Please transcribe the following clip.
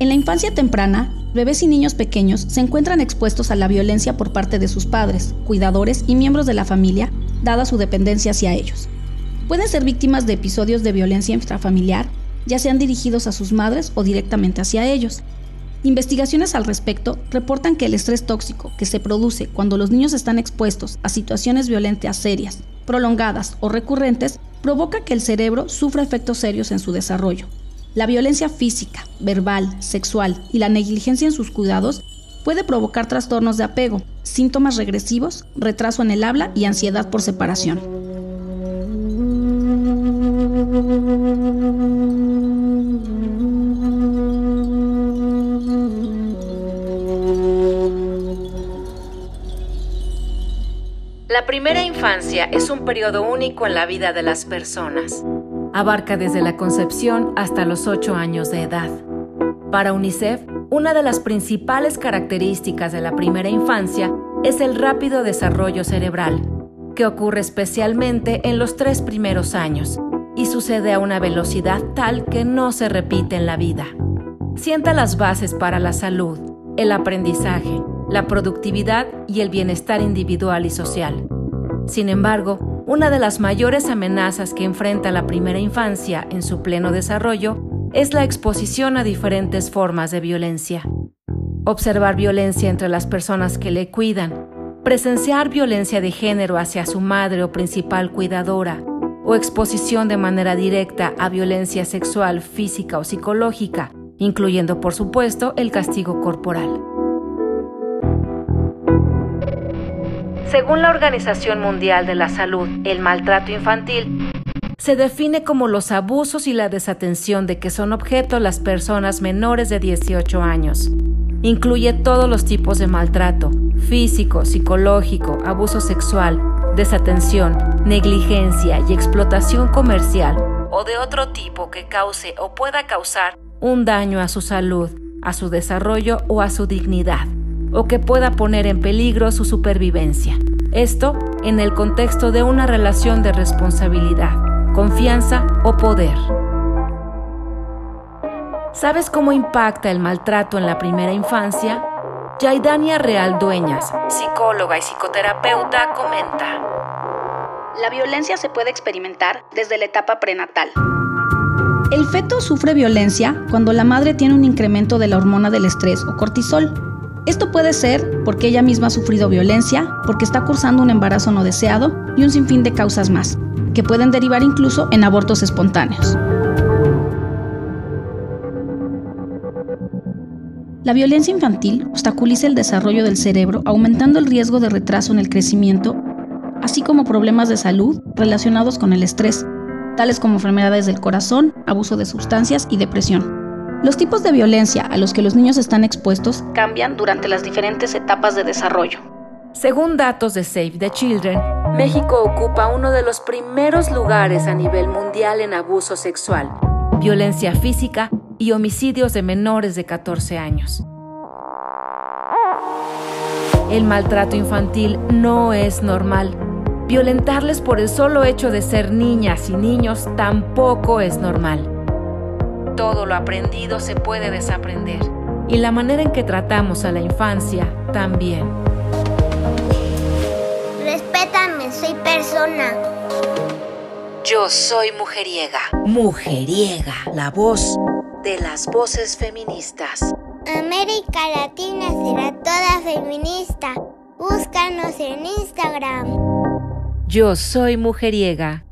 En la infancia temprana, bebés y niños pequeños se encuentran expuestos a la violencia por parte de sus padres, cuidadores y miembros de la familia, dada su dependencia hacia ellos. Pueden ser víctimas de episodios de violencia intrafamiliar, ya sean dirigidos a sus madres o directamente hacia ellos. Investigaciones al respecto reportan que el estrés tóxico que se produce cuando los niños están expuestos a situaciones violentas serias, prolongadas o recurrentes provoca que el cerebro sufra efectos serios en su desarrollo. La violencia física, verbal, sexual y la negligencia en sus cuidados puede provocar trastornos de apego, síntomas regresivos, retraso en el habla y ansiedad por separación. La primera infancia es un periodo único en la vida de las personas. Abarca desde la concepción hasta los 8 años de edad. Para UNICEF, una de las principales características de la primera infancia es el rápido desarrollo cerebral, que ocurre especialmente en los tres primeros años y sucede a una velocidad tal que no se repite en la vida. Sienta las bases para la salud, el aprendizaje, la productividad y el bienestar individual y social. Sin embargo, una de las mayores amenazas que enfrenta la primera infancia en su pleno desarrollo es la exposición a diferentes formas de violencia. Observar violencia entre las personas que le cuidan, presenciar violencia de género hacia su madre o principal cuidadora, o exposición de manera directa a violencia sexual, física o psicológica, incluyendo por supuesto el castigo corporal. Según la Organización Mundial de la Salud, el maltrato infantil se define como los abusos y la desatención de que son objeto las personas menores de 18 años. Incluye todos los tipos de maltrato, físico, psicológico, abuso sexual, desatención, negligencia y explotación comercial o de otro tipo que cause o pueda causar un daño a su salud, a su desarrollo o a su dignidad o que pueda poner en peligro su supervivencia. Esto en el contexto de una relación de responsabilidad, confianza o poder. ¿Sabes cómo impacta el maltrato en la primera infancia? Yaidania Real Dueñas, psicóloga y psicoterapeuta, comenta. La violencia se puede experimentar desde la etapa prenatal. El feto sufre violencia cuando la madre tiene un incremento de la hormona del estrés o cortisol, esto puede ser porque ella misma ha sufrido violencia, porque está cursando un embarazo no deseado y un sinfín de causas más, que pueden derivar incluso en abortos espontáneos. La violencia infantil obstaculiza el desarrollo del cerebro, aumentando el riesgo de retraso en el crecimiento, así como problemas de salud relacionados con el estrés, tales como enfermedades del corazón, abuso de sustancias y depresión. Los tipos de violencia a los que los niños están expuestos cambian durante las diferentes etapas de desarrollo. Según datos de Save the Children, México ocupa uno de los primeros lugares a nivel mundial en abuso sexual, violencia física y homicidios de menores de 14 años. El maltrato infantil no es normal. Violentarles por el solo hecho de ser niñas y niños tampoco es normal todo lo aprendido se puede desaprender. Y la manera en que tratamos a la infancia también. Respétame, soy persona. Yo soy mujeriega. Mujeriega, la voz de las voces feministas. América Latina será toda feminista. Búscanos en Instagram. Yo soy mujeriega.